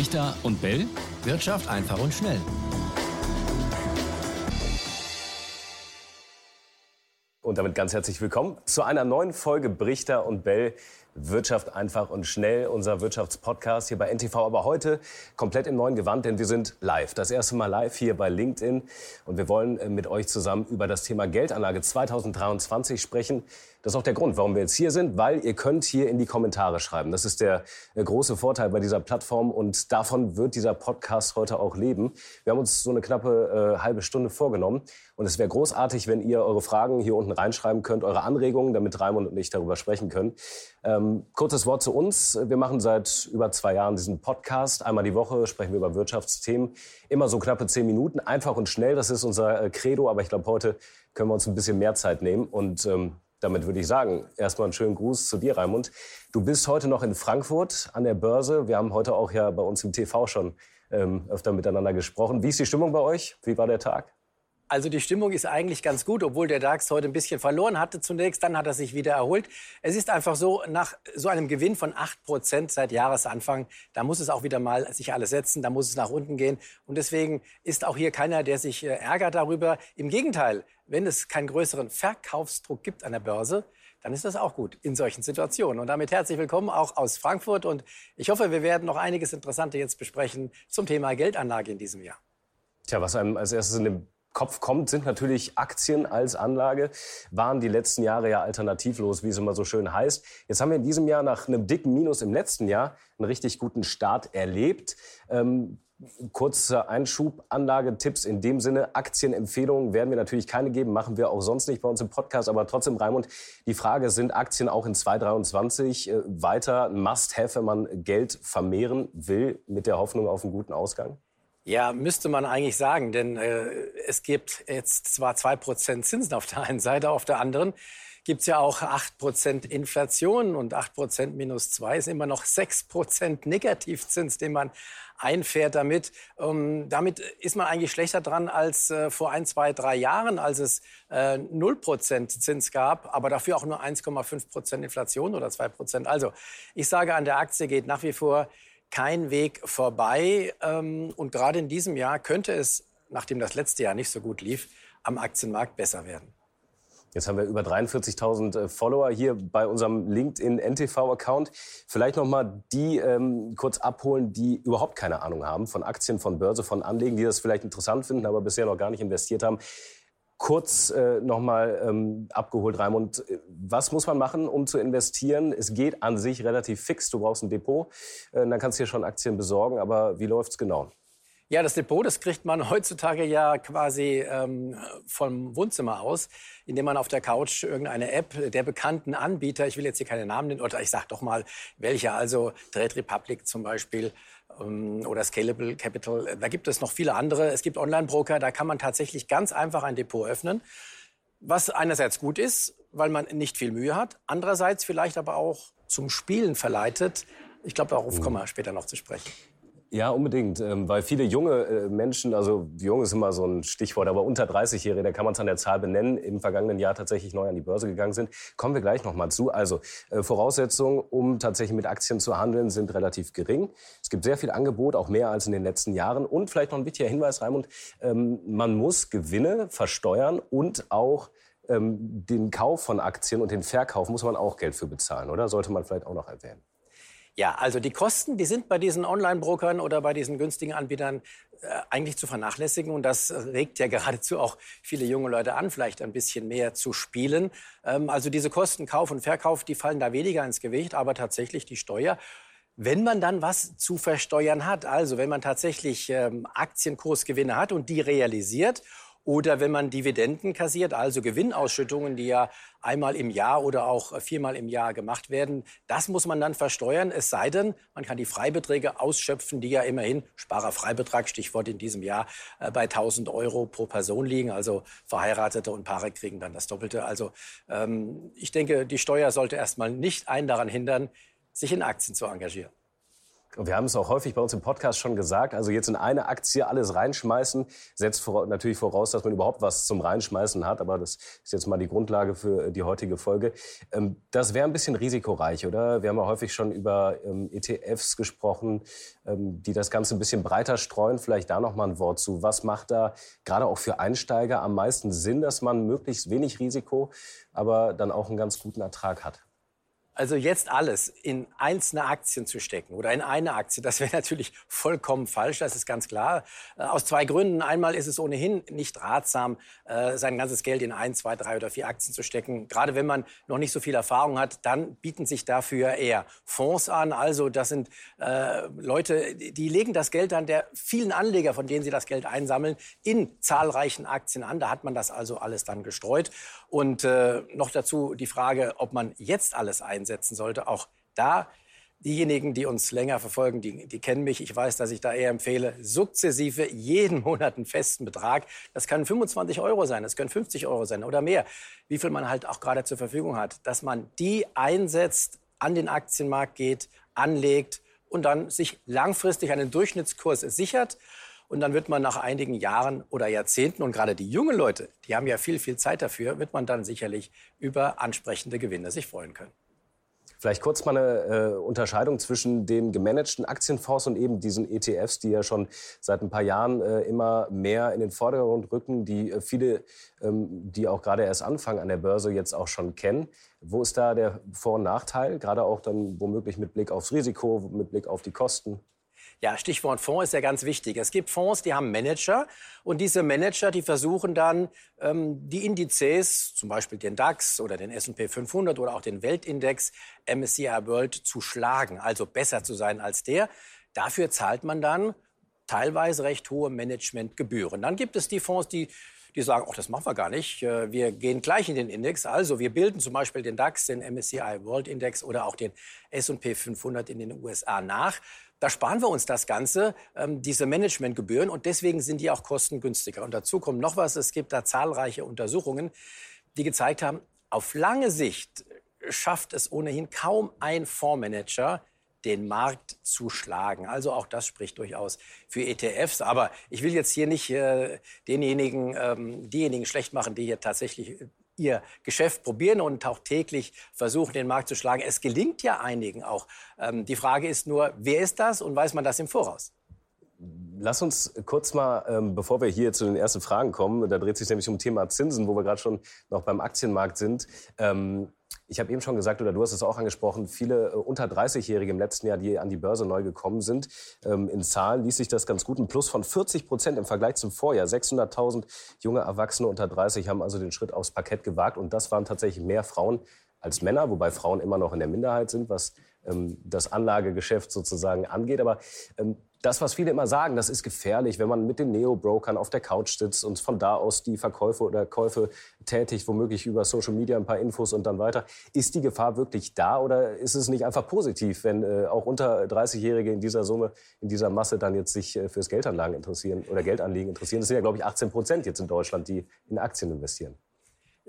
Brichter und Bell. Wirtschaft einfach und schnell. Und damit ganz herzlich willkommen zu einer neuen Folge Brichter und Bell. Wirtschaft einfach und schnell, unser Wirtschaftspodcast hier bei NTV. Aber heute komplett im neuen Gewand, denn wir sind live. Das erste Mal live hier bei LinkedIn. Und wir wollen äh, mit euch zusammen über das Thema Geldanlage 2023 sprechen. Das ist auch der Grund, warum wir jetzt hier sind, weil ihr könnt hier in die Kommentare schreiben. Das ist der äh, große Vorteil bei dieser Plattform und davon wird dieser Podcast heute auch leben. Wir haben uns so eine knappe äh, halbe Stunde vorgenommen und es wäre großartig, wenn ihr eure Fragen hier unten reinschreiben könnt, eure Anregungen, damit Raimund und ich darüber sprechen können. Ähm, kurzes Wort zu uns. Wir machen seit über zwei Jahren diesen Podcast. Einmal die Woche sprechen wir über Wirtschaftsthemen. Immer so knappe zehn Minuten, einfach und schnell. Das ist unser äh, Credo. Aber ich glaube, heute können wir uns ein bisschen mehr Zeit nehmen und ähm, damit würde ich sagen, erstmal einen schönen Gruß zu dir, Raimund. Du bist heute noch in Frankfurt an der Börse. Wir haben heute auch ja bei uns im TV schon ähm, öfter miteinander gesprochen. Wie ist die Stimmung bei euch? Wie war der Tag? Also die Stimmung ist eigentlich ganz gut, obwohl der DAX heute ein bisschen verloren hatte zunächst. Dann hat er sich wieder erholt. Es ist einfach so, nach so einem Gewinn von 8 Prozent seit Jahresanfang, da muss es auch wieder mal sich alles setzen, da muss es nach unten gehen. Und deswegen ist auch hier keiner, der sich äh, ärgert darüber. Im Gegenteil, wenn es keinen größeren Verkaufsdruck gibt an der Börse, dann ist das auch gut in solchen Situationen. Und damit herzlich willkommen auch aus Frankfurt. Und ich hoffe, wir werden noch einiges Interessante jetzt besprechen zum Thema Geldanlage in diesem Jahr. Tja, was einem als erstes in den Kopf kommt, sind natürlich Aktien als Anlage, waren die letzten Jahre ja alternativlos, wie es immer so schön heißt. Jetzt haben wir in diesem Jahr nach einem dicken Minus im letzten Jahr einen richtig guten Start erlebt. Ähm, kurzer Einschub, Anlagetipps in dem Sinne, Aktienempfehlungen werden wir natürlich keine geben, machen wir auch sonst nicht bei uns im Podcast, aber trotzdem, Raimund, die Frage, sind Aktien auch in 2023 äh, weiter ein Must-Have, wenn man Geld vermehren will, mit der Hoffnung auf einen guten Ausgang? Ja, müsste man eigentlich sagen, denn äh, es gibt jetzt zwar zwei Prozent Zinsen auf der einen Seite, auf der anderen gibt es ja auch acht Prozent Inflation und acht Prozent minus zwei ist immer noch sechs Prozent Negativzins, den man einfährt damit. Ähm, damit ist man eigentlich schlechter dran als äh, vor ein, zwei, drei Jahren, als es äh, null äh, Prozent Zins gab, aber dafür auch nur 1,5 Prozent Inflation oder zwei Prozent. Also ich sage, an der Aktie geht nach wie vor kein Weg vorbei. Ähm, und gerade in diesem Jahr könnte es, nachdem das letzte Jahr nicht so gut lief, am Aktienmarkt besser werden. Jetzt haben wir über 43.000 äh, Follower hier bei unserem LinkedIn NTV-Account. Vielleicht noch mal die ähm, kurz abholen, die überhaupt keine Ahnung haben von Aktien, von Börse, von Anlegen, die das vielleicht interessant finden, aber bisher noch gar nicht investiert haben. Kurz äh, nochmal ähm, abgeholt, Raimund. Was muss man machen, um zu investieren? Es geht an sich relativ fix. Du brauchst ein Depot. Äh, dann kannst du dir schon Aktien besorgen. Aber wie läuft's genau? Ja, das Depot, das kriegt man heutzutage ja quasi ähm, vom Wohnzimmer aus, indem man auf der Couch irgendeine App der bekannten Anbieter, ich will jetzt hier keine Namen nennen, oder ich sag doch mal welche, also Trade Republic zum Beispiel, oder Scalable Capital. Da gibt es noch viele andere. Es gibt Online-Broker, da kann man tatsächlich ganz einfach ein Depot öffnen. Was einerseits gut ist, weil man nicht viel Mühe hat, andererseits vielleicht aber auch zum Spielen verleitet. Ich glaube, darauf kommen wir später noch zu sprechen. Ja, unbedingt. Ähm, weil viele junge äh, Menschen, also jung ist immer so ein Stichwort, aber unter 30-Jährige, da kann man es an der Zahl benennen, im vergangenen Jahr tatsächlich neu an die Börse gegangen sind. Kommen wir gleich nochmal zu. Also äh, Voraussetzungen, um tatsächlich mit Aktien zu handeln, sind relativ gering. Es gibt sehr viel Angebot, auch mehr als in den letzten Jahren. Und vielleicht noch ein wichtiger Hinweis, Raimund, ähm, man muss Gewinne versteuern und auch ähm, den Kauf von Aktien und den Verkauf muss man auch Geld für bezahlen, oder? Sollte man vielleicht auch noch erwähnen. Ja, also die Kosten, die sind bei diesen Online-Brokern oder bei diesen günstigen Anbietern äh, eigentlich zu vernachlässigen. Und das regt ja geradezu auch viele junge Leute an, vielleicht ein bisschen mehr zu spielen. Ähm, also diese Kosten, Kauf und Verkauf, die fallen da weniger ins Gewicht, aber tatsächlich die Steuer. Wenn man dann was zu versteuern hat, also wenn man tatsächlich ähm, Aktienkursgewinne hat und die realisiert oder wenn man Dividenden kassiert, also Gewinnausschüttungen, die ja einmal im Jahr oder auch viermal im Jahr gemacht werden, das muss man dann versteuern. Es sei denn, man kann die Freibeträge ausschöpfen, die ja immerhin, Sparerfreibetrag, Stichwort in diesem Jahr, äh, bei 1000 Euro pro Person liegen. Also Verheiratete und Paare kriegen dann das Doppelte. Also ähm, ich denke, die Steuer sollte erstmal nicht einen daran hindern, sich in Aktien zu engagieren. Wir haben es auch häufig bei uns im Podcast schon gesagt, also jetzt in eine Aktie alles reinschmeißen, setzt vor, natürlich voraus, dass man überhaupt was zum Reinschmeißen hat, aber das ist jetzt mal die Grundlage für die heutige Folge. Ähm, das wäre ein bisschen risikoreich, oder? Wir haben ja häufig schon über ähm, ETFs gesprochen, ähm, die das Ganze ein bisschen breiter streuen. Vielleicht da noch mal ein Wort zu. Was macht da gerade auch für Einsteiger am meisten Sinn, dass man möglichst wenig Risiko, aber dann auch einen ganz guten Ertrag hat? Also jetzt alles in einzelne Aktien zu stecken oder in eine Aktie, das wäre natürlich vollkommen falsch, das ist ganz klar. Äh, aus zwei Gründen. Einmal ist es ohnehin nicht ratsam, äh, sein ganzes Geld in ein, zwei, drei oder vier Aktien zu stecken. Gerade wenn man noch nicht so viel Erfahrung hat, dann bieten sich dafür eher Fonds an. Also das sind äh, Leute, die legen das Geld an der vielen Anleger, von denen sie das Geld einsammeln, in zahlreichen Aktien an. Da hat man das also alles dann gestreut. Und noch dazu die Frage, ob man jetzt alles einsetzen sollte. Auch da Diejenigen, die uns länger verfolgen, die, die, kennen mich. Ich weiß, dass ich da eher empfehle, sukzessive jeden Monat einen festen Betrag. Das kann 25 Euro sein, das können 50 Euro sein oder mehr, wie viel man halt auch gerade zur Verfügung hat, dass man die einsetzt, an den Aktienmarkt geht, anlegt und dann sich langfristig einen Durchschnittskurs sichert und dann wird man nach einigen Jahren oder Jahrzehnten, und gerade die jungen Leute, die haben ja viel, viel Zeit dafür, wird man dann sicherlich über ansprechende Gewinne sich freuen können. Vielleicht kurz mal eine äh, Unterscheidung zwischen den gemanagten Aktienfonds und eben diesen ETFs, die ja schon seit ein paar Jahren äh, immer mehr in den Vordergrund rücken, die äh, viele, ähm, die auch gerade erst anfangen an der Börse, jetzt auch schon kennen. Wo ist da der Vor- und Nachteil, gerade auch dann womöglich mit Blick aufs Risiko, mit Blick auf die Kosten? Ja, Stichwort Fonds ist ja ganz wichtig. Es gibt Fonds, die haben Manager und diese Manager, die versuchen dann ähm, die Indizes, zum Beispiel den DAX oder den S&P 500 oder auch den Weltindex MSCI World zu schlagen, also besser zu sein als der. Dafür zahlt man dann teilweise recht hohe Managementgebühren. Dann gibt es die Fonds, die die sagen, ach, das machen wir gar nicht. Äh, wir gehen gleich in den Index. Also wir bilden zum Beispiel den DAX, den MSCI World Index oder auch den S&P 500 in den USA nach. Da sparen wir uns das Ganze, ähm, diese Managementgebühren, und deswegen sind die auch kostengünstiger. Und dazu kommt noch was, es gibt da zahlreiche Untersuchungen, die gezeigt haben, auf lange Sicht schafft es ohnehin kaum ein Fondsmanager, den Markt zu schlagen. Also auch das spricht durchaus für ETFs. Aber ich will jetzt hier nicht äh, denjenigen, ähm, diejenigen schlecht machen, die hier tatsächlich ihr Geschäft probieren und auch täglich versuchen, den Markt zu schlagen. Es gelingt ja einigen auch. Ähm, die Frage ist nur, wer ist das und weiß man das im Voraus? Lass uns kurz mal, ähm, bevor wir hier zu den ersten Fragen kommen, da dreht sich nämlich um Thema Zinsen, wo wir gerade schon noch beim Aktienmarkt sind. Ähm, ich habe eben schon gesagt, oder du hast es auch angesprochen, viele äh, unter 30-Jährige im letzten Jahr, die an die Börse neu gekommen sind. Ähm, in Zahlen ließ sich das ganz gut. Ein Plus von 40 Prozent im Vergleich zum Vorjahr. 600.000 junge Erwachsene unter 30 haben also den Schritt aufs Parkett gewagt. Und das waren tatsächlich mehr Frauen als Männer, wobei Frauen immer noch in der Minderheit sind, was das Anlagegeschäft sozusagen angeht. Aber das, was viele immer sagen, das ist gefährlich, wenn man mit den Neo-Brokern auf der Couch sitzt und von da aus die Verkäufe oder Käufe tätigt, womöglich über Social Media ein paar Infos und dann weiter. Ist die Gefahr wirklich da oder ist es nicht einfach positiv, wenn äh, auch unter 30-Jährige in dieser Summe, in dieser Masse dann jetzt sich äh, fürs Geldanlagen interessieren oder Geldanlegen interessieren? Das sind ja, glaube ich, 18 Prozent jetzt in Deutschland, die in Aktien investieren.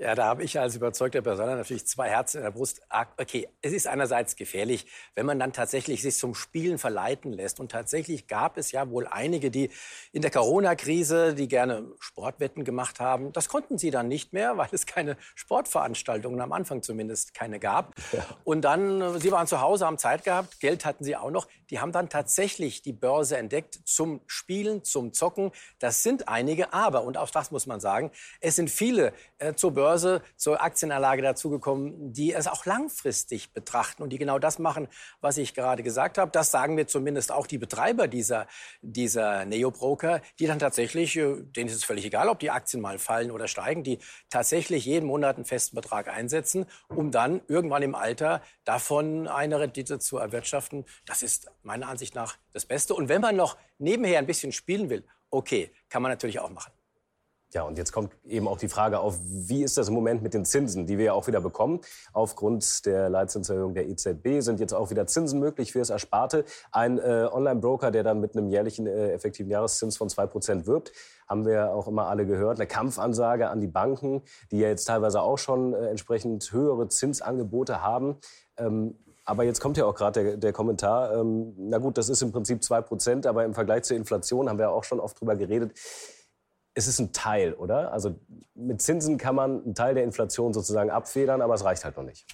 Ja, da habe ich als überzeugter Personal natürlich zwei Herzen in der Brust. Ah, okay, es ist einerseits gefährlich, wenn man dann tatsächlich sich zum Spielen verleiten lässt. Und tatsächlich gab es ja wohl einige, die in der Corona-Krise, die gerne Sportwetten gemacht haben. Das konnten sie dann nicht mehr, weil es keine Sportveranstaltungen, am Anfang zumindest keine gab. Ja. Und dann, äh, sie waren zu Hause, haben Zeit gehabt, Geld hatten sie auch noch. Die haben dann tatsächlich die Börse entdeckt zum Spielen, zum Zocken. Das sind einige, aber, und auch das muss man sagen, es sind viele äh, zur Börse Börse zur Aktienanlage dazugekommen, die es auch langfristig betrachten und die genau das machen, was ich gerade gesagt habe. Das sagen mir zumindest auch die Betreiber dieser, dieser Neo-Broker, die dann tatsächlich, äh, denen ist es völlig egal, ob die Aktien mal fallen oder steigen, die tatsächlich jeden Monat einen festen Betrag einsetzen, um dann irgendwann im Alter davon eine Rendite zu erwirtschaften. Das ist meiner Ansicht nach das Beste. Und wenn man noch nebenher ein bisschen spielen will, okay, kann man natürlich auch machen. Ja, und jetzt kommt eben auch die Frage auf, wie ist das im Moment mit den Zinsen, die wir ja auch wieder bekommen? Aufgrund der Leitzinserhöhung der EZB sind jetzt auch wieder Zinsen möglich für das Ersparte. Ein äh, Online-Broker, der dann mit einem jährlichen äh, effektiven Jahreszins von 2% wirbt, haben wir auch immer alle gehört. Eine Kampfansage an die Banken, die ja jetzt teilweise auch schon äh, entsprechend höhere Zinsangebote haben. Ähm, aber jetzt kommt ja auch gerade der, der, Kommentar, ähm, na gut, das ist im Prinzip 2%, aber im Vergleich zur Inflation haben wir auch schon oft drüber geredet. Es ist ein Teil, oder? Also mit Zinsen kann man einen Teil der Inflation sozusagen abfedern, aber es reicht halt noch nicht.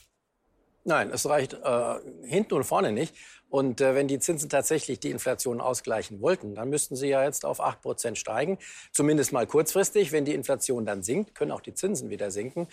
Nein, es reicht äh, hinten und vorne nicht. Und äh, wenn die Zinsen tatsächlich die Inflation ausgleichen wollten, dann müssten sie ja jetzt auf 8 Prozent steigen. Zumindest mal kurzfristig. Wenn die Inflation dann sinkt, können auch die Zinsen wieder sinken.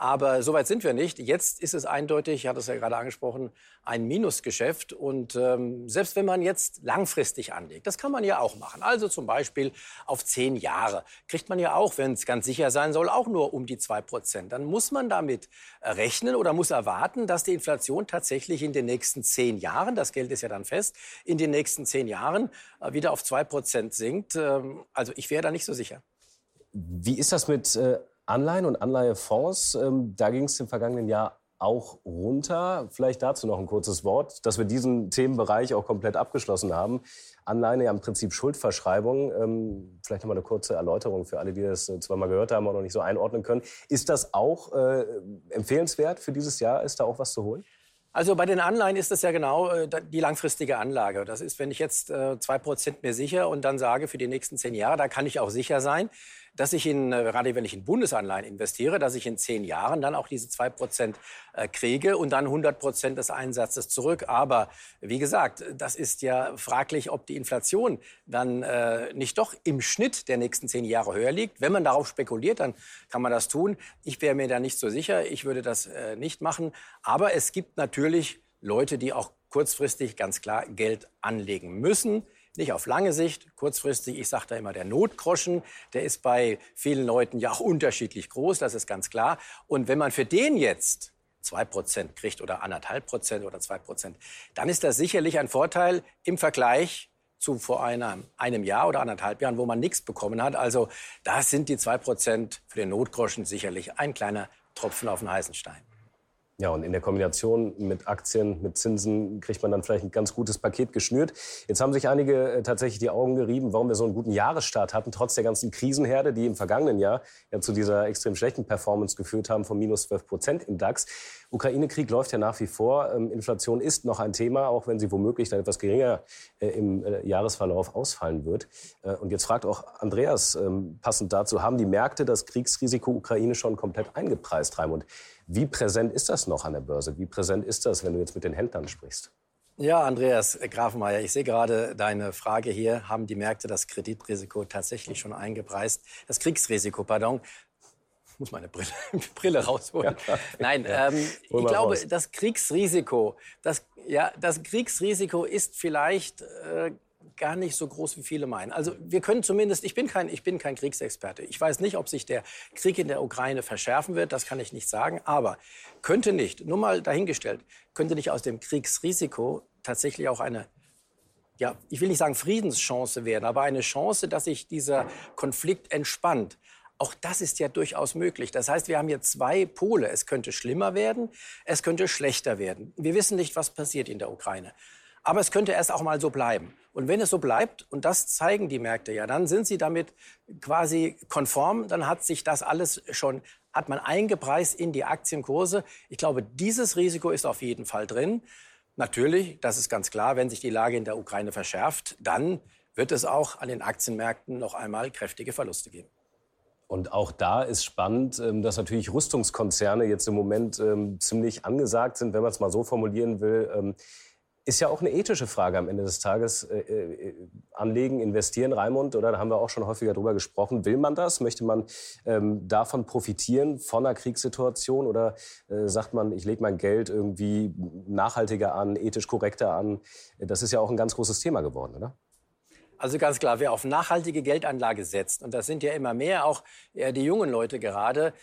Aber so weit sind wir nicht. Jetzt ist es eindeutig, ich hatte es ja gerade angesprochen, ein Minusgeschäft. Und ähm, selbst wenn man jetzt langfristig anlegt, das kann man ja auch machen. Also zum Beispiel auf zehn Jahre kriegt man ja auch, wenn es ganz sicher sein soll, auch nur um die zwei Prozent. Dann muss man damit rechnen oder muss erwarten, dass die Inflation tatsächlich in den nächsten zehn Jahren, das Geld ist ja dann fest, in den nächsten zehn Jahren äh, wieder auf zwei Prozent sinkt. Ähm, also ich wäre da nicht so sicher. Wie ist das mit äh, Anleihen und Anleihefonds, ähm, da ging es im vergangenen Jahr auch runter. Vielleicht dazu noch ein kurzes Wort, dass wir diesen Themenbereich auch komplett abgeschlossen haben. Anleihen ja im Prinzip Schuldverschreibung. Ähm, vielleicht noch mal eine kurze Erläuterung für alle, die das äh, zweimal gehört haben und noch nicht so einordnen können. Ist das auch empfehlenswert für dieses Jahr? Ist da auch was zu holen? Also bei den Anleihen ist das ja genau äh, die langfristige Anlage. Das ist, wenn ich jetzt äh, zwei Prozent mir sicher und dann sage, für die nächsten zehn Jahre, da kann ich auch sicher sein, dass ich in, äh, gerade wenn ich in Bundesanleihen investiere, dass ich in zehn Jahren dann auch diese zwei Prozent äh, kriege und dann 100 Prozent des Einsatzes zurück. Aber wie gesagt, das ist ja fraglich, ob die Inflation dann äh, nicht doch im Schnitt der nächsten zehn Jahre höher liegt. Wenn man darauf spekuliert, dann kann man das tun. Ich wäre mir da nicht so sicher. Ich würde das nicht machen. Aber es gibt natürlich Leute, die auch kurzfristig ganz klar Geld anlegen müssen. Nicht auf lange Sicht, kurzfristig. Ich sage da immer, der Notgroschen, der ist bei vielen Leuten ja auch unterschiedlich groß, das ist ganz klar. Und wenn man für den jetzt zwei Prozent kriegt oder anderthalb Prozent oder zwei Prozent, dann ist das sicherlich ein Vorteil im Vergleich zu vor einem, einem Jahr oder anderthalb Jahren, wo man nichts bekommen hat. Also da sind die zwei Prozent für den Notgroschen sicherlich ein kleiner Tropfen auf den heißen Stein. Ja, und in der Kombination mit Aktien, mit Zinsen kriegt man dann vielleicht ein ganz gutes Paket geschnürt. Jetzt haben sich einige äh, tatsächlich die Augen gerieben, warum wir so einen guten Jahresstart hatten, trotz der ganzen Krisenherde, die im vergangenen Jahr ja zu dieser extrem schlechten Performance geführt haben von minus 12 Prozent im DAX. Ukraine-Krieg läuft ja nach wie vor. Ähm, Inflation ist noch ein Thema, auch wenn sie womöglich dann etwas geringer äh, im äh, Jahresverlauf ausfallen wird. Und jetzt fragt auch Andreas ähm, passend dazu, haben die Märkte das Kriegsrisiko Ukraine schon komplett eingepreist, Raimund? Wie präsent ist das noch an der Börse? Wie präsent ist das, wenn du jetzt mit den Händlern sprichst? Ja, Andreas Grafenmeier, ich sehe gerade deine Frage hier. Haben die Märkte das Kreditrisiko tatsächlich schon eingepreist? Das Kriegsrisiko, pardon. Ich muss meine Brille, Brille rausholen. Ja. Nein, ähm, ich glaube, raus. das Kriegsrisiko, das, ja, das Kriegsrisiko ist vielleicht äh, gar nicht so groß, wie viele meinen. Also wir können zumindest, ich bin kein, ich bin kein Kriegsexperte. Ich weiß nicht, ob sich der Krieg in der Ukraine verschärfen wird, das kann ich nicht sagen. Aber könnte nicht, nur mal dahingestellt, könnte nicht aus dem Kriegsrisiko tatsächlich auch eine ja, ich will nicht sagen Friedenschance werden, aber eine Chance, dass sich dieser Konflikt entspannt. Auch das ist ja durchaus möglich. Das heißt, wir haben hier zwei Pole. Es könnte schlimmer werden, es könnte schlechter werden. Wir wissen nicht, was passiert in der Ukraine. Aber es könnte erst auch mal so bleiben. Und wenn es so bleibt, und das zeigen die Märkte ja, dann sind sie damit quasi konform, dann hat sich das alles schon, hat man eingepreist in die Aktienkurse. Ich glaube, dieses Risiko ist auf jeden Fall drin. Natürlich, das ist ganz klar, wenn sich die Lage in der Ukraine verschärft, dann wird es auch an den Aktienmärkten noch einmal kräftige Verluste geben. Und auch da ist spannend, ähm, dass natürlich Rüstungskonzerne jetzt im Moment ähm, ziemlich angesagt sind, wenn man es mal so formulieren will. Ist ja auch eine ethische Frage am Ende des Tages. Äh, äh, anlegen, investieren, Raimund, oder da haben wir auch schon häufiger drüber gesprochen. Will man das? Möchte man ähm, davon profitieren, von einer Kriegssituation? Oder äh, sagt man, ich lege mein Geld irgendwie nachhaltiger an, ethisch korrekter an? Das ist ja auch ein ganz großes Thema geworden, oder? Also ganz klar, wer auf nachhaltige Geldanlage setzt, und das sind ja immer mehr, auch die jungen Leute gerade,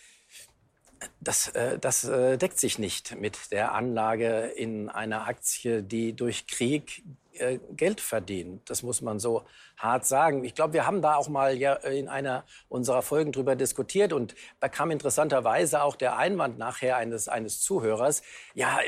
das, äh, das äh, deckt sich nicht mit der Anlage in einer Aktie, die durch Krieg äh, Geld verdient. Das muss man so hart sagen. Ich glaube, wir haben da auch mal ja in einer unserer Folgen drüber diskutiert und da kam interessanterweise auch der Einwand nachher eines, eines Zuhörers. Ja,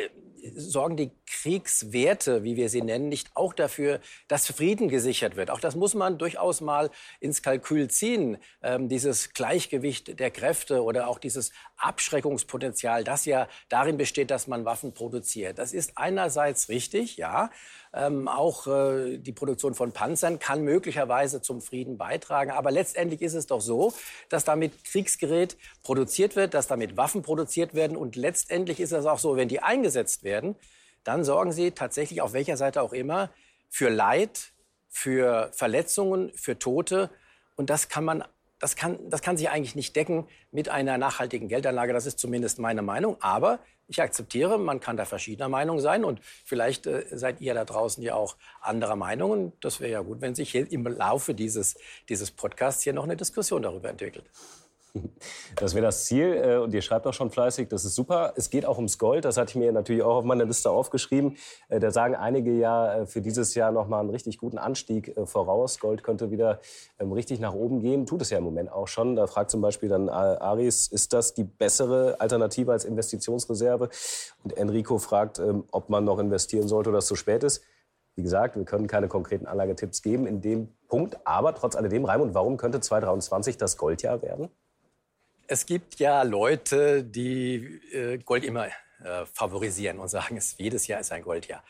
sorgen die Kriegswerte, wie wir sie nennen, nicht auch dafür, dass Frieden gesichert wird? Auch das muss man durchaus mal ins Kalkül ziehen. Ähm, dieses Gleichgewicht der Kräfte oder auch dieses Abschreckungspotenzial, das ja darin besteht, dass man Waffen produziert. Das ist einerseits richtig, ja. Ähm, auch äh, die Produktion von Panzern kann möglicherweise zum Frieden beitragen. Aber letztendlich ist es doch so, dass damit Kriegsgerät produziert wird, dass damit Waffen produziert werden. Und letztendlich ist es auch so, wenn die eingesetzt werden, dann sorgen sie tatsächlich auf welcher Seite auch immer für Leid, für Verletzungen, für Tote. Und das kann man das kann, das kann sich eigentlich nicht decken mit einer nachhaltigen Geldanlage. Das ist zumindest meine Meinung. Aber ich akzeptiere, man kann da verschiedener Meinung sein und vielleicht äh, seid ihr da draußen ja auch anderer Meinung. Und das wäre ja gut, wenn sich im Laufe dieses, dieses Podcasts hier noch eine Diskussion darüber entwickelt. Das wäre das Ziel. Äh, und ihr schreibt auch schon fleißig, das ist super. Es geht auch ums Gold. Das hatte ich mir natürlich auch auf meiner Liste aufgeschrieben. Äh, da sagen einige ja äh, für dieses Jahr noch mal einen richtig guten Anstieg voraus. Gold könnte wieder ähm, richtig nach oben gehen. Tut es ja im Moment auch schon. Da fragt zum Beispiel dann Aris, ist das die bessere Alternative als Investitionsreserve? Und Enrico fragt, ähm, ob man noch investieren sollte oder es zu spät ist. Wie gesagt, wir können keine konkreten Anlagetipps geben in dem Punkt. Aber trotz alledem, Raimund, warum könnte 2023 das Goldjahr werden? Es gibt ja Leute, die äh, Gold immer äh, favorisieren und sagen, es, jedes Jahr ist ein Goldjahr.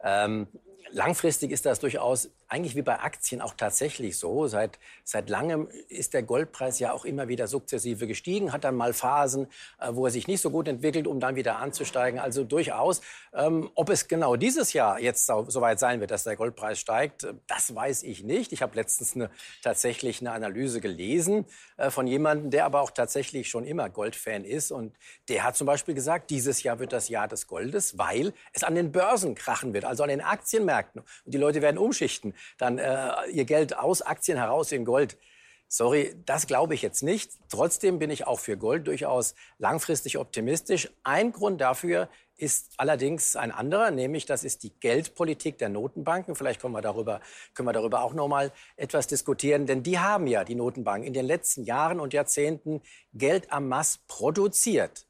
Ähm, langfristig ist das durchaus eigentlich wie bei Aktien auch tatsächlich so. Seit, seit langem ist der Goldpreis ja auch immer wieder sukzessive gestiegen, hat dann mal Phasen, äh, wo er sich nicht so gut entwickelt, um dann wieder anzusteigen. Also durchaus. Ähm, ob es genau dieses Jahr jetzt so, so, weit sein wird, dass der Goldpreis steigt, das weiß ich nicht. Ich habe letztens eine, tatsächlich eine Analyse gelesen äh, von jemandem, der aber auch tatsächlich schon immer Goldfan ist. Und der hat zum Beispiel gesagt, dieses Jahr wird das Jahr des Goldes, weil es an den Börsen krachen wird, also an den Aktienmärkten. Und die Leute werden umschichten dann äh, ihr Geld aus Aktien heraus in Gold. Sorry, das glaube ich jetzt nicht. Trotzdem bin ich auch für Gold durchaus langfristig optimistisch. Ein Grund dafür ist allerdings ein anderer, nämlich das ist die Geldpolitik der Notenbanken. Vielleicht können wir darüber, können wir darüber auch noch mal etwas diskutieren, denn die haben ja die Notenbanken in den letzten Jahren und Jahrzehnten Geld am Mass produziert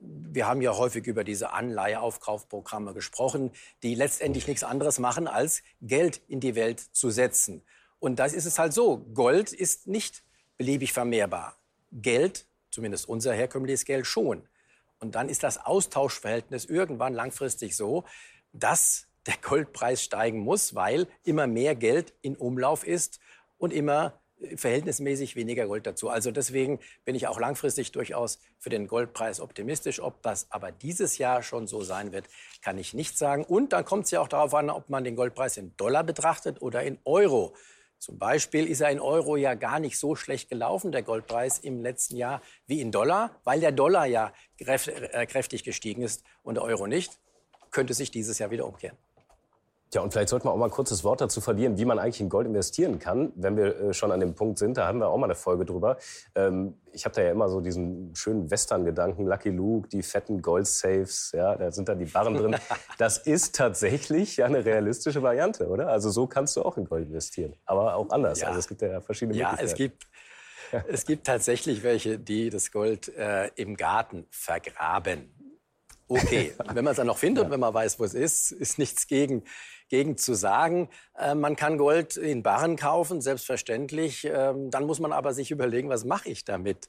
wir haben ja häufig über diese Anleiheaufkaufprogramme gesprochen, die letztendlich nichts anderes machen, als Geld in die Welt zu setzen. Und da ist es halt so, Gold ist nicht beliebig vermehrbar. Geld, zumindest unser herkömmliches Geld schon. Und dann ist das Austauschverhältnis irgendwann langfristig so, dass der Goldpreis steigen muss, weil immer mehr Geld in Umlauf ist und immer verhältnismäßig weniger Gold dazu. Also deswegen bin ich auch langfristig durchaus für den Goldpreis optimistisch. Ob das aber dieses Jahr schon so sein wird, kann ich nicht sagen. Und dann kommt es ja auch darauf an, ob man den Goldpreis in Dollar betrachtet oder in Euro. Zum Beispiel ist er in Euro ja gar nicht so schlecht gelaufen, der Goldpreis im letzten Jahr, wie in Dollar, weil der Dollar ja äh, kräftig gestiegen ist und der Euro nicht. Könnte sich dieses Jahr wieder umkehren. Ja, und vielleicht sollten wir auch mal ein kurzes Wort dazu verlieren, wie man eigentlich in Gold investieren kann, wenn wir äh, schon an dem Punkt sind. Da haben wir auch mal eine Folge drüber. Ähm, ich habe da ja immer so diesen schönen Western-Gedanken, Lucky Luke, die fetten Gold-Safes, ja, da sind dann die Barren drin. Das ist tatsächlich ja eine realistische Variante, oder? Also so kannst du auch in Gold investieren, aber auch anders. Ja. Also es gibt ja verschiedene ja, Möglichkeiten. Es gibt es gibt tatsächlich welche, die das Gold äh, im Garten vergraben. Okay, wenn man es dann noch findet, ja. wenn man weiß, wo es ist, ist nichts gegen gegen zu sagen. Äh, man kann Gold in Barren kaufen, selbstverständlich. Ähm, dann muss man aber sich überlegen, was mache ich damit?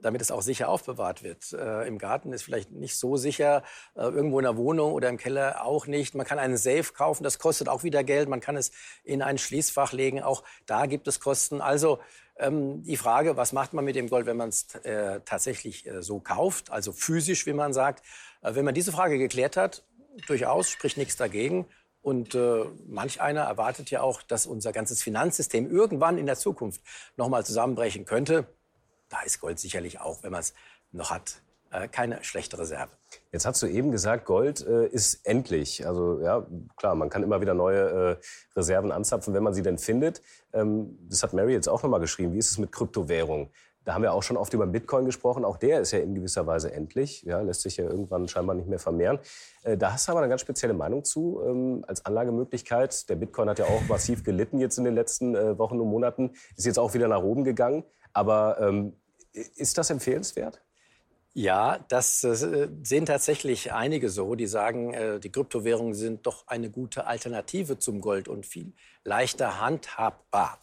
damit es auch sicher aufbewahrt wird. Äh, Im Garten ist vielleicht nicht so sicher, äh, irgendwo in der Wohnung oder im Keller auch nicht. Man kann einen Safe kaufen, das kostet auch wieder Geld. Man kann es in ein Schließfach legen, auch da gibt es Kosten. Also ähm, die Frage, was macht man mit dem Gold, wenn man es äh, tatsächlich äh, so kauft, also physisch, wie man sagt. Äh, wenn man diese Frage geklärt hat, durchaus spricht nichts dagegen. Und äh, manch einer erwartet ja auch, dass unser ganzes Finanzsystem irgendwann in der Zukunft nochmal zusammenbrechen könnte. Da ist Gold sicherlich auch, wenn man es noch hat, äh, keine schlechte Reserve. Jetzt hast du eben gesagt, Gold äh, ist endlich. Also ja, klar, man kann immer wieder neue äh, Reserven anzapfen, wenn man sie denn findet. Ähm, das hat Mary jetzt auch noch mal geschrieben. Wie ist es mit Kryptowährung? Da haben wir auch schon oft über Bitcoin gesprochen. Auch der ist ja in gewisser Weise endlich. Ja, lässt sich ja irgendwann scheinbar nicht mehr vermehren. Äh, da hast du aber eine ganz spezielle Meinung zu ähm, als Anlagemöglichkeit. Der Bitcoin hat ja auch massiv gelitten jetzt in den letzten äh, Wochen und Monaten. Ist jetzt auch wieder nach oben gegangen. Aber ähm, ist das empfehlenswert? Ja, das äh, sehen tatsächlich einige so, die sagen, die Kryptowährungen sind doch eine gute Alternative zum Gold und viel leichter handhabbar.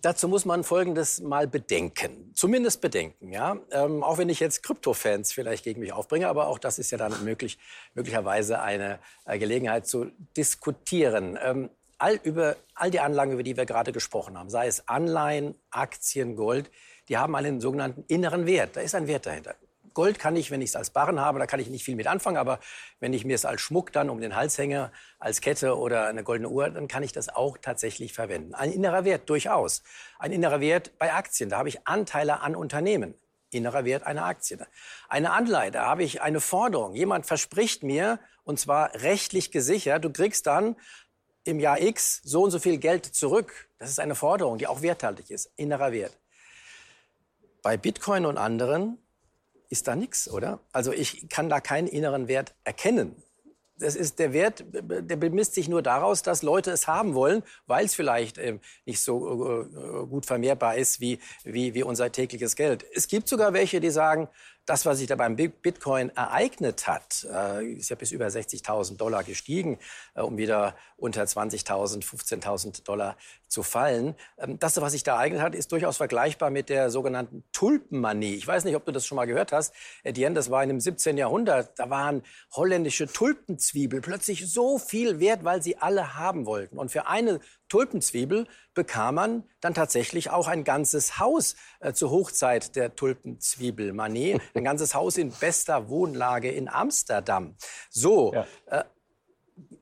Dazu muss man Folgendes mal bedenken, zumindest bedenken, ja. Ähm, auch wenn ich jetzt Krypto-Fans vielleicht gegen mich aufbringe, aber auch das ist ja dann möglich, möglicherweise eine äh, Gelegenheit zu diskutieren. Ähm, all über all die Anlagen, über die wir gerade gesprochen haben, sei es Anleihen, Aktien, Gold, die haben einen sogenannten inneren Wert. Da ist ein Wert dahinter. Gold kann ich, wenn ich es als Barren habe, da kann ich nicht viel mit anfangen, aber wenn ich mir es als Schmuck dann um den Hals hänge, als Kette oder eine goldene Uhr, dann kann ich das auch tatsächlich verwenden. Ein innerer Wert durchaus. Ein innerer Wert bei Aktien, da habe ich Anteile an Unternehmen. Innerer Wert einer Aktie. Eine Anleihe, da habe ich eine Forderung. Jemand verspricht mir, und zwar rechtlich gesichert, du kriegst dann im Jahr X so und so viel Geld zurück. Das ist eine Forderung, die auch werthaltig ist. Innerer Wert. Bei Bitcoin und anderen ist da nichts, oder? Also ich kann da keinen inneren Wert erkennen. Das ist der Wert, der bemisst sich nur daraus, dass Leute es haben wollen, weil es vielleicht äh, nicht so äh, gut vermehrbar ist wie, wie, wie unser tägliches Geld. Es gibt sogar welche, die sagen, das, was sich da beim Bitcoin ereignet hat, äh, ist ja bis über 60.000 Dollar gestiegen, äh, um wieder unter 20.000, 15.000 Dollar zu fallen. Ähm, das, was sich da ereignet hat, ist durchaus vergleichbar mit der sogenannten Tulpenmanie. Ich weiß nicht, ob du das schon mal gehört hast, Etienne, das war in dem 17. Jahrhundert. Da waren holländische Tulpenzwiebel plötzlich so viel wert, weil sie alle haben wollten. Und für eine Tulpenzwiebel bekam man dann tatsächlich auch ein ganzes Haus äh, zur Hochzeit der Tulpenzwiebelmanie. Ein ganzes Haus in bester Wohnlage in Amsterdam. So. Ja. Äh,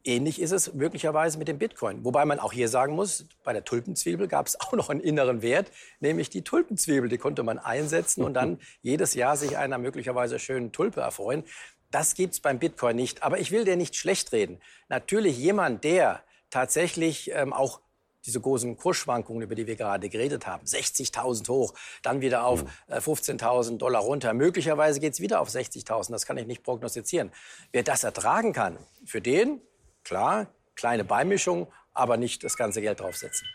Ähnlich ist es möglicherweise mit dem Bitcoin. Wobei man auch hier sagen muss, bei der Tulpenzwiebel gab es auch noch einen inneren Wert, nämlich die Tulpenzwiebel. Die konnte man einsetzen und dann jedes Jahr sich einer möglicherweise schönen Tulpe erfreuen. Das gibt es beim Bitcoin nicht. Aber ich will dir nicht schlecht reden. Natürlich jemand, der tatsächlich ähm, auch diese großen Kursschwankungen, über die wir gerade geredet haben, 60.000 hoch, dann wieder auf äh, 15.000 Dollar runter. Möglicherweise geht es wieder auf 60.000, das kann ich nicht prognostizieren. Wer das ertragen kann, für den, klar, kleine Beimischung, aber nicht das ganze Geld draufsetzen.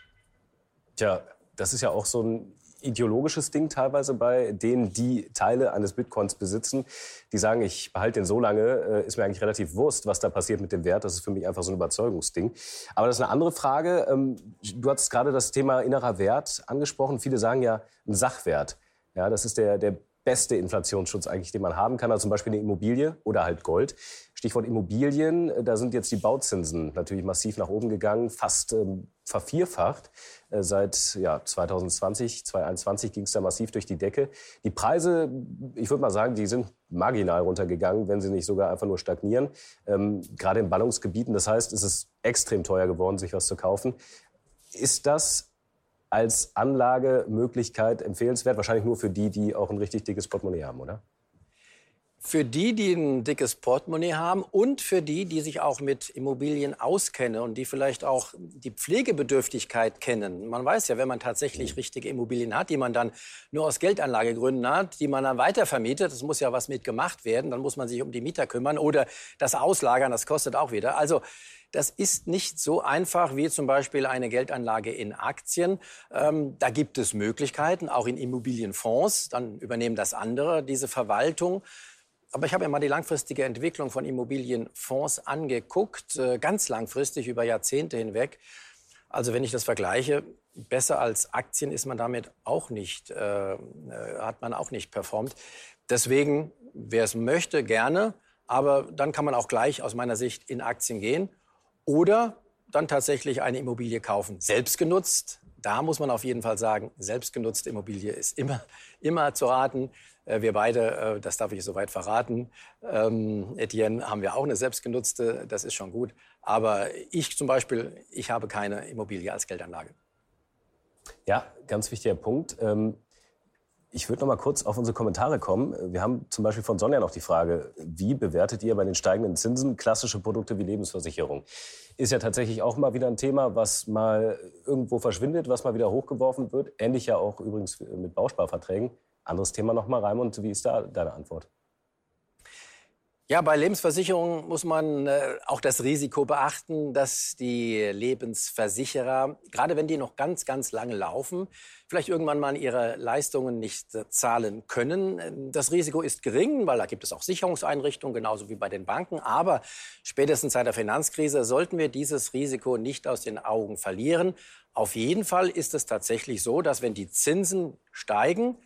Tja, das ist ja auch so ein ideologisches Ding teilweise bei denen, die Teile eines Bitcoins besitzen. Die sagen, ich behalte den so lange, äh, ist mir eigentlich relativ wurscht, was da passiert mit dem Wert. Das ist für mich einfach so ein Überzeugungsding. Aber das ist eine andere Frage. Ähm, du hast gerade das Thema innerer Wert angesprochen. Viele sagen ja, ein Sachwert. Ja, das ist der, der beste Inflationsschutz eigentlich, den man haben kann. Also zum Beispiel eine Immobilie oder halt Gold. Stichwort Immobilien, äh, da sind jetzt die Bauzinsen natürlich massiv nach oben gegangen, fast ähm, vervierfacht. Äh, seit ja, 2020, 2021 ging es da massiv durch die Decke. Die Preise, ich würde mal sagen, die sind marginal runtergegangen, wenn sie nicht sogar einfach nur stagnieren. Ähm, gerade in Ballungsgebieten. Das heißt, es ist extrem teuer geworden, sich was zu kaufen. Ist das als Anlagemöglichkeit empfehlenswert? Wahrscheinlich nur für die, die auch ein richtig dickes Portemonnaie haben, oder? Für die, die ein dickes Portemonnaie haben und für die, die sich auch mit Immobilien auskennen und die vielleicht auch die Pflegebedürftigkeit kennen. Man weiß ja, wenn man tatsächlich richtige Immobilien hat, die man dann nur aus Geldanlagegründen hat, die man dann weitervermietet, das muss ja was mit gemacht werden, dann muss man sich um die Mieter kümmern oder das auslagern, das kostet auch wieder. Also das ist nicht so einfach wie zum Beispiel eine Geldanlage in Aktien. Ähm, da gibt es Möglichkeiten, auch in Immobilienfonds. Dann übernehmen das andere, diese Verwaltung. Aber ich habe mir mal die langfristige Entwicklung von Immobilienfonds angeguckt, äh, ganz langfristig über Jahrzehnte hinweg. Also wenn ich das vergleiche, besser als Aktien ist man damit auch nicht, äh, äh hat man auch nicht performt. Deswegen, wer es möchte, gerne. Aber dann kann man auch gleich aus meiner Sicht in Aktien gehen. Oder dann tatsächlich eine Immobilie kaufen, selbstgenutzt. Da muss man auf jeden Fall sagen, selbstgenutzte Immobilie ist immer, immer zu raten. Äh, wir beide, äh, das darf ich soweit verraten, ähm, Etienne, haben wir auch eine selbstgenutzte, das ist schon gut. Aber ich zum Beispiel, ich habe keine Immobilie als Geldanlage. Ja, ganz wichtiger Punkt. Ähm, ich würde noch mal kurz auf unsere Kommentare kommen. Wir haben zum Beispiel von Sonja noch die Frage, wie bewertet ihr bei den steigenden Zinsen klassische Produkte wie Lebensversicherung? Ist ja tatsächlich auch mal wieder ein Thema, was mal irgendwo verschwindet, was mal wieder hochgeworfen wird. Ähnlich ja auch übrigens mit Bausparverträgen. Anderes Thema noch mal, Raimund, wie ist da deine Antwort? Ja, bei Lebensversicherungen muss man äh, auch das Risiko beachten, dass die Lebensversicherer, gerade wenn die noch ganz, ganz lange laufen, vielleicht irgendwann mal ihre Leistungen nicht äh, zahlen können. Das Risiko ist gering, weil da gibt es auch Sicherungseinrichtungen, genauso wie bei den Banken. Aber spätestens seit der Finanzkrise sollten wir dieses Risiko nicht aus den Augen verlieren. Auf jeden Fall ist es tatsächlich so, dass wenn die Zinsen steigen,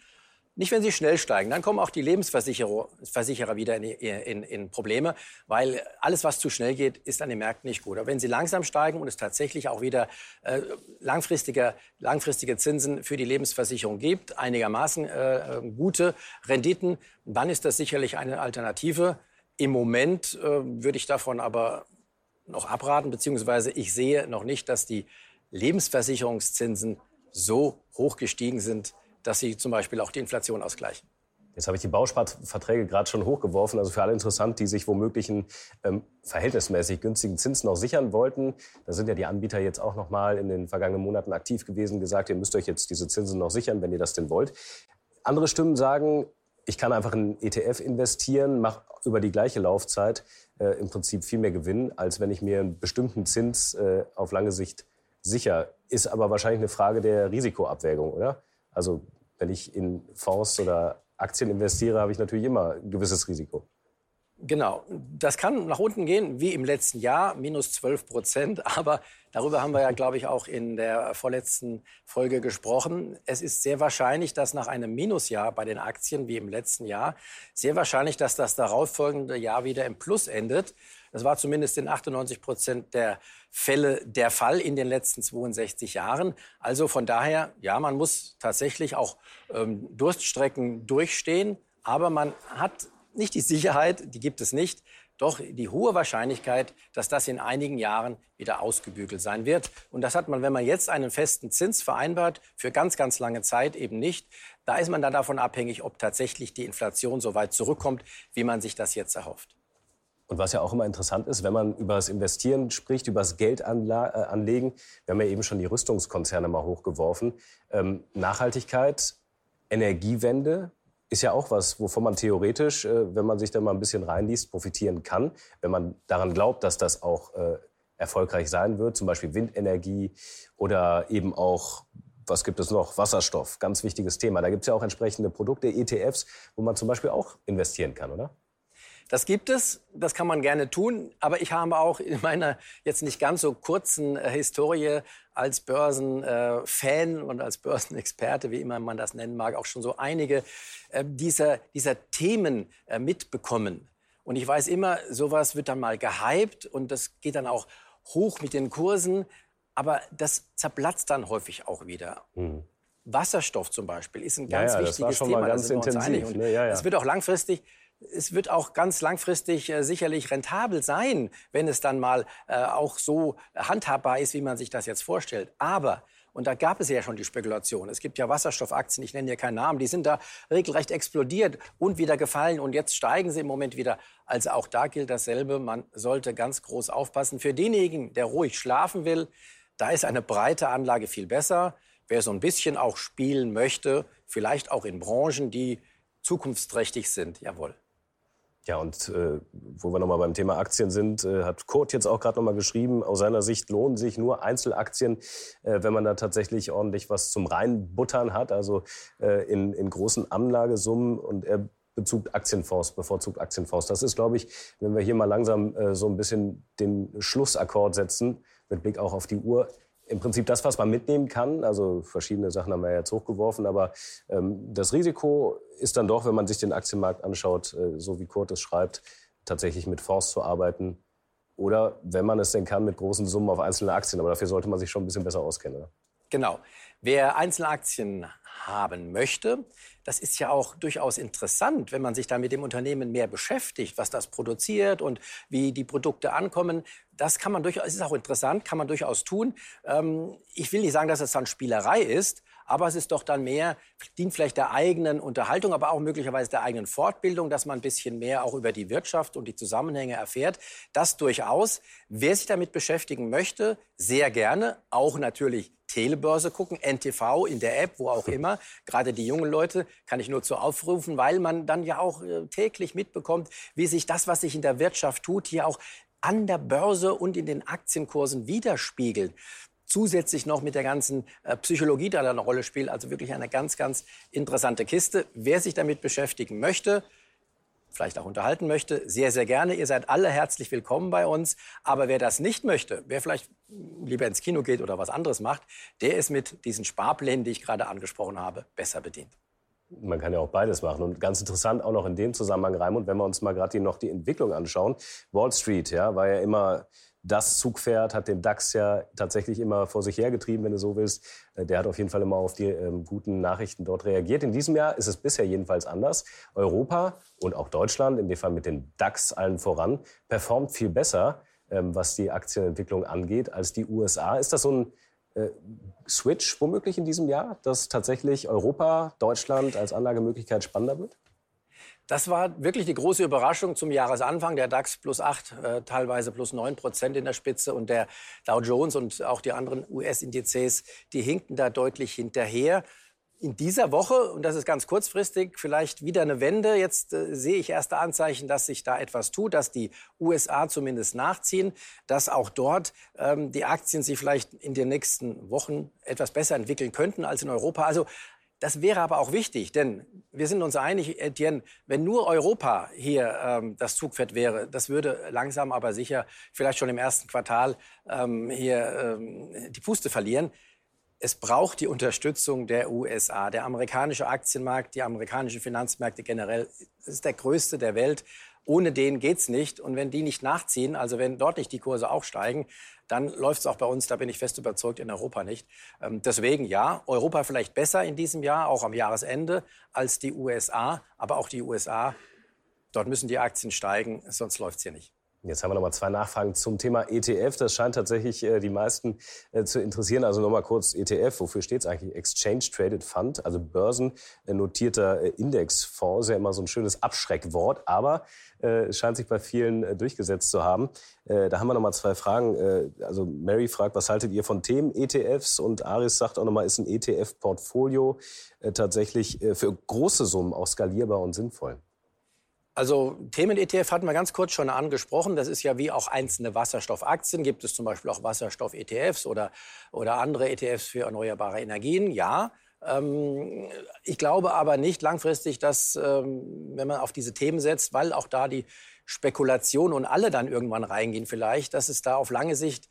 nicht, wenn sie schnell steigen. Dann kommen auch die Lebensversicherer wieder in, in, in, Probleme, weil alles, was zu schnell geht, ist an den Märkten nicht gut. Aber wenn sie langsam steigen und es tatsächlich auch wieder äh, langfristige, langfristige Zinsen für die Lebensversicherung gibt, einigermaßen äh, gute Renditen, dann ist das sicherlich eine Alternative. Im Moment äh, würde ich davon aber noch abraten, beziehungsweise ich sehe noch nicht, dass die Lebensversicherungszinsen so hoch gestiegen sind, dass sie zum Beispiel auch die Inflation ausgleichen. Jetzt habe ich die Bausparverträge gerade schon hochgeworfen. Also für alle interessant, die sich womöglich einen ähm, verhältnismäßig günstigen Zins noch sichern wollten. Da sind ja die Anbieter jetzt auch noch mal in den vergangenen Monaten aktiv gewesen, gesagt, ihr müsst euch jetzt diese Zinsen noch sichern, wenn ihr das denn wollt. Andere Stimmen sagen, ich kann einfach in ETF investieren, mache über die gleiche Laufzeit äh, im Prinzip viel mehr Gewinn, als wenn ich mir einen bestimmten Zins äh, auf lange Sicht sicher. Ist aber wahrscheinlich eine Frage der Risikoabwägung, oder? Also wenn ich in Fonds oder Aktien investiere, habe ich natürlich immer ein gewisses Risiko. Genau, das kann nach unten gehen, wie im letzten Jahr, minus 12 Prozent. Aber darüber haben wir ja, glaube ich, auch in der vorletzten Folge gesprochen. Es ist sehr wahrscheinlich, dass nach einem Minusjahr bei den Aktien wie im letzten Jahr, sehr wahrscheinlich, dass das darauffolgende Jahr wieder im Plus endet. Das war zumindest in 98 Prozent der Fälle der Fall in den letzten 62 Jahren. Also von daher, ja, man muss tatsächlich auch ähm, Durststrecken durchstehen, aber man hat nicht die Sicherheit, die gibt es nicht, doch die hohe Wahrscheinlichkeit, dass das in einigen Jahren wieder ausgebügelt sein wird. Und das hat man, wenn man jetzt einen festen Zins vereinbart, für ganz, ganz lange Zeit eben nicht. Da ist man dann davon abhängig, ob tatsächlich die Inflation so weit zurückkommt, wie man sich das jetzt erhofft. Und was ja auch immer interessant ist, wenn man über das Investieren spricht, über das Geld äh, anlegen, wir haben ja eben schon die Rüstungskonzerne mal hochgeworfen. Ähm, Nachhaltigkeit, Energiewende ist ja auch was, wovon man theoretisch, äh, wenn man sich da mal ein bisschen reinliest, profitieren kann, wenn man daran glaubt, dass das auch äh, erfolgreich sein wird, zum Beispiel Windenergie oder eben auch was gibt es noch? Wasserstoff, ganz wichtiges Thema. Da gibt es ja auch entsprechende Produkte, ETFs, wo man zum Beispiel auch investieren kann, oder? Das gibt es, das kann man gerne tun, aber ich habe auch in meiner jetzt nicht ganz so kurzen äh, Historie als Börsenfan äh, und als Börsenexperte, wie immer man das nennen mag, auch schon so einige äh, dieser, dieser Themen äh, mitbekommen. Und ich weiß immer, sowas wird dann mal gehypt und das geht dann auch hoch mit den Kursen, aber das zerplatzt dann häufig auch wieder. Mhm. Wasserstoff zum Beispiel ist ein ganz ja, ja, wichtiges das war schon Thema. Mal ganz intensiv. Ne? Ja, ja. wird auch langfristig es wird auch ganz langfristig äh, sicherlich rentabel sein, wenn es dann mal äh, auch so handhabbar ist, wie man sich das jetzt vorstellt. Aber und da gab es ja schon die Spekulation. Es gibt ja Wasserstoffaktien, ich nenne hier keinen Namen, die sind da regelrecht explodiert und wieder gefallen und jetzt steigen sie im Moment wieder. Also auch da gilt dasselbe. Man sollte ganz groß aufpassen. Für denjenigen, der ruhig schlafen will, da ist eine breite Anlage viel besser. Wer so ein bisschen auch spielen möchte, vielleicht auch in Branchen, die zukunftsträchtig sind, jawohl. Ja, und äh, wo wir nochmal beim Thema Aktien sind, äh, hat Kurt jetzt auch gerade nochmal geschrieben, aus seiner Sicht lohnen sich nur Einzelaktien, äh, wenn man da tatsächlich ordentlich was zum Reinbuttern hat, also äh, in, in großen Anlagesummen. Und er bezugt Aktienfonds, bevorzugt Aktienfonds. Das ist, glaube ich, wenn wir hier mal langsam äh, so ein bisschen den Schlussakkord setzen, mit Blick auch auf die Uhr, im Prinzip das, was man mitnehmen kann. Also verschiedene Sachen haben wir jetzt hochgeworfen, aber ähm, das Risiko ist dann doch, wenn man sich den Aktienmarkt anschaut, äh, so wie Kurt es schreibt, tatsächlich mit Fonds zu arbeiten. Oder wenn man es denn kann, mit großen Summen auf einzelne Aktien. Aber dafür sollte man sich schon ein bisschen besser auskennen. Oder? Genau. Wer einzelne Aktien haben möchte, das ist ja auch durchaus interessant, wenn man sich da mit dem Unternehmen mehr beschäftigt, was das produziert und wie die Produkte ankommen. Das kann man durchaus, ist auch interessant, kann man durchaus tun. Ähm, ich will nicht sagen, dass es dann Spielerei ist, Aber es ist doch dann mehr, dient vielleicht der eigenen Unterhaltung, aber auch möglicherweise der eigenen Fortbildung, dass man ein bisschen mehr auch über die Wirtschaft und die Zusammenhänge erfährt. Das durchaus. Wer sich damit beschäftigen möchte, sehr gerne. Auch natürlich Telebörse gucken, NTV in der App, wo auch immer. Gerade die jungen Leute kann ich nur zu aufrufen, weil man dann ja auch äh, täglich mitbekommt, wie sich das, was sich in der Wirtschaft tut, hier auch an der Börse und in den Aktienkursen widerspiegelt zusätzlich noch mit der ganzen äh, Psychologie, die da eine Rolle spielt. Also wirklich eine ganz, ganz interessante Kiste. Wer sich damit beschäftigen möchte, vielleicht auch unterhalten möchte, sehr, sehr gerne. Ihr seid alle herzlich willkommen bei uns. Aber wer das nicht möchte, wer vielleicht lieber ins Kino geht oder was anderes macht, der ist mit diesen Sparplänen, die ich gerade angesprochen habe, besser bedient. Man kann ja auch beides machen. Und ganz interessant auch noch in dem Zusammenhang, Raimund, wenn wir uns mal gerade noch die Entwicklung anschauen. Wall Street ja, war ja immer das Zugpferd, hat den DAX ja tatsächlich immer vor sich hergetrieben, wenn du so willst. Äh, der hat auf jeden Fall immer auf die ähm, guten Nachrichten dort reagiert. In diesem Jahr ist es bisher jedenfalls anders. Europa und auch Deutschland, in dem Fall mit dem DAX allen voran, performt viel besser, ähm, was die Aktienentwicklung angeht, als die USA. Ist das so ein Switch womöglich in diesem Jahr, dass tatsächlich Europa, Deutschland als Anlagemöglichkeit spannender wird? Das war wirklich die große Überraschung zum Jahresanfang. Der DAX plus 8, äh, teilweise plus 9 Prozent in der Spitze und der Dow Jones und auch die anderen US-Indizes, die hinkten da deutlich hinterher. In dieser Woche, und das ist ganz kurzfristig, vielleicht wieder eine Wende. Jetzt äh, sehe ich erste Anzeichen, dass sich da etwas tut, dass die USA zumindest nachziehen, dass auch dort ähm, die Aktien sich vielleicht in den nächsten Wochen etwas besser entwickeln könnten als in Europa. Also das wäre aber auch wichtig, denn wir sind uns einig, Etienne, wenn nur Europa hier ähm, das Zugpferd wäre, das würde langsam aber sicher vielleicht schon im ersten Quartal ähm, hier ähm, die Puste verlieren. Es braucht die Unterstützung der USA. Der amerikanische Aktienmarkt, die amerikanischen Finanzmärkte generell ist der größte der Welt. Ohne den geht's nicht. Und wenn die nicht nachziehen, also wenn dort nicht die Kurse auch steigen, dann läuft es auch bei uns, da bin ich fest überzeugt, in Europa nicht. Ähm, deswegen ja, Europa vielleicht besser in diesem Jahr, auch am Jahresende, als die USA. Aber auch die USA, dort müssen die Aktien steigen, sonst läuft es hier nicht. Jetzt haben wir noch mal zwei Nachfragen zum Thema ETF. Das scheint tatsächlich äh, die meisten äh, zu interessieren. Also noch mal kurz ETF. Wofür steht es eigentlich? Exchange Traded Fund, also börsennotierter äh, Indexfonds. Ist ja immer so ein schönes Abschreckwort, aber äh, es scheint sich bei vielen äh, durchgesetzt zu haben. Äh, da haben wir noch mal zwei Fragen. also Mary fragt, was haltet ihr von Themen-ETFs? Und Aris sagt auch noch mal, ist ein ETF-Portfolio tatsächlich für große Summen auch skalierbar und sinnvoll? Also Themen-ETF hatten wir ganz kurz schon angesprochen. Das ist ja wie auch einzelne Wasserstoffaktien. Gibt es zum Beispiel auch Wasserstoff-ETFs oder, oder andere ETFs für erneuerbare Energien? Ja. Ähm, ich glaube aber nicht langfristig, dass, ähm, wenn man auf diese Themen setzt, weil auch da die Spekulation und alle dann irgendwann reingehen vielleicht, dass es da auf lange Sicht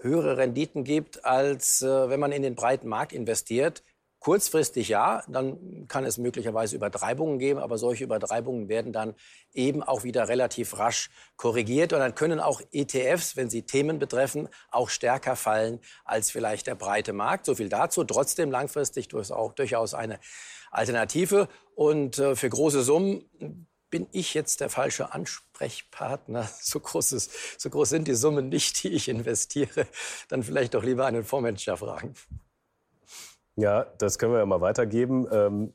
höhere Renditen gibt, als äh, wenn man in den breiten Markt investiert. Kurzfristig ja, dann kann es möglicherweise Übertreibungen geben, aber solche Übertreibungen werden dann eben auch wieder relativ rasch korrigiert und dann können auch ETFs, wenn sie Themen betreffen, auch stärker fallen als vielleicht der breite Markt. So viel dazu. Trotzdem langfristig durchaus eine Alternative und äh, für große Summen bin ich jetzt der falsche Ansprechpartner? So, großes, so groß sind die Summen nicht, die ich investiere. Dann vielleicht doch lieber einen Fondsmanager fragen. Ja, das können wir ja mal weitergeben. Ähm,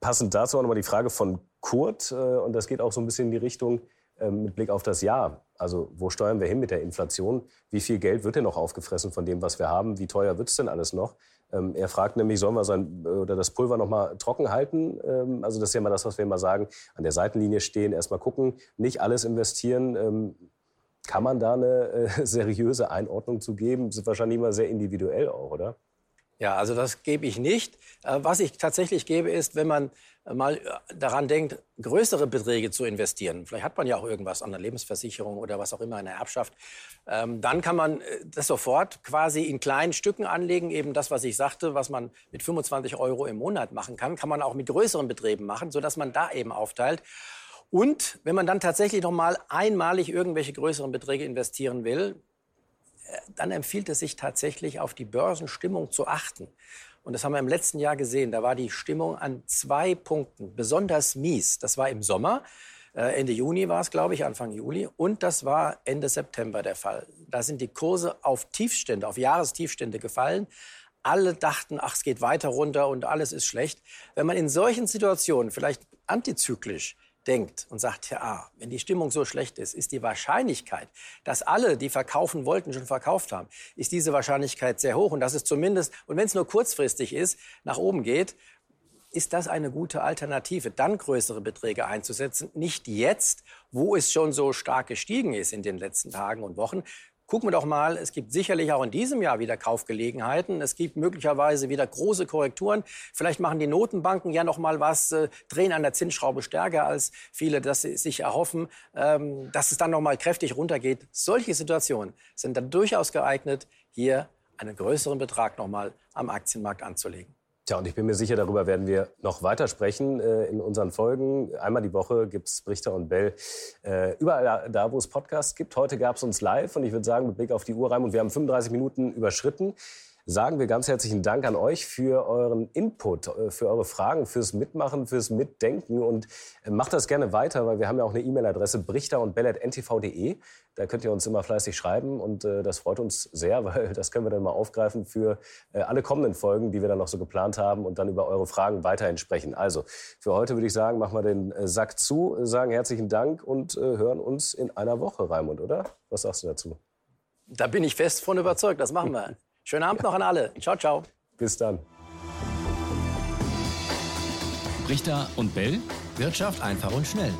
passend dazu auch nochmal die Frage von Kurt. Äh, und das geht auch so ein bisschen in die Richtung äh, mit Blick auf das Jahr. Also wo steuern wir hin mit der Inflation? Wie viel Geld wird denn noch aufgefressen von dem, was wir haben? Wie teuer wird es denn alles noch? Ähm, er fragt nämlich, sollen wir sein, oder das Pulver noch mal trocken halten? Ähm, also das ist ja immer das, was wir immer sagen. An der Seitenlinie stehen, erstmal gucken, nicht alles investieren. Ähm, kann man da eine äh, seriöse Einordnung zu geben? Das ist wahrscheinlich immer sehr individuell auch, oder? Ja, also das gebe ich nicht. Äh, was ich tatsächlich gebe, ist, wenn man mal daran denkt, größere Beträge zu investieren. Vielleicht hat man ja auch irgendwas an der Lebensversicherung oder was auch immer, eine Erbschaft. Ähm, dann kann man äh, das sofort quasi in kleinen Stücken anlegen. Eben das, was ich sagte, was man mit 25 Euro im Monat machen kann, kann man auch mit größeren Beträgen machen, sodass man da eben aufteilt. Und wenn man dann tatsächlich noch mal einmalig irgendwelche größeren Beträge investieren will, dann empfiehlt es sich tatsächlich auf die Börsenstimmung zu achten. Und das haben wir im letzten Jahr gesehen. Da war die Stimmung an zwei Punkten besonders mies. Das war im Sommer. Äh, Ende Juni war es, glaube ich, Anfang Juli. Und das war Ende September der Fall. Da sind die Kurse auf Tiefstände, auf Jahrestiefstände gefallen. alle dachten, ach, es geht weiter runter und alles ist schlecht. Wenn man in solchen Situationen vielleicht antizyklisch denkt und sagt, ja, wenn die Stimmung so schlecht ist, ist die Wahrscheinlichkeit, dass alle, die verkaufen wollten, schon verkauft haben, ist diese Wahrscheinlichkeit sehr hoch. Und dass es zumindest, und wenn es nur kurzfristig ist, nach oben geht, ist das eine gute Alternative, dann größere Beträge einzusetzen. Nicht jetzt, wo es schon so stark gestiegen ist in den letzten Tagen und Wochen, Gucken wir doch mal, es gibt sicherlich auch in diesem Jahr wieder Kaufgelegenheiten. Es gibt möglicherweise wieder große Korrekturen. Vielleicht machen die Notenbanken ja noch mal was, äh, drehen an der Zinsschraube stärker, als viele das sich erhoffen, ähm, dass es dann noch mal kräftig runtergeht. Solche Situationen sind dann durchaus geeignet, hier einen größeren Betrag noch mal am Aktienmarkt anzulegen. Tja, und ich bin mir sicher, darüber werden wir noch weiter sprechen äh, in unseren Folgen. Einmal die Woche gibt es Brichter und Bell äh, überall da, wo es Podcasts gibt. Heute gab es uns live und ich würde sagen, mit Blick auf die Uhr rein und wir haben 35 Minuten überschritten sagen wir ganz herzlichen Dank an euch für euren Input, äh, für eure Fragen, fürs Mitmachen, fürs Mitdenken und äh, macht das gerne weiter, weil wir haben ja auch eine E-Mail-Adresse brichter und bellet.ntv.de. Da könnt ihr uns immer fleißig schreiben und äh, das freut uns sehr, weil das können wir dann mal aufgreifen für alle kommenden Folgen, die wir dann noch so geplant haben und dann über eure Fragen weiterhin sprechen. Also für heute würde ich sagen, machen wir den Sack zu, sagen herzlichen Dank und hören uns in einer Woche, Raimund, oder? Was sagst du dazu? Da bin ich fest von überzeugt, das machen wir. Schönen Abend noch an alle. Ciao, ciao. Bis dann. Richter und Bell. Wirtschaft einfach und schnell.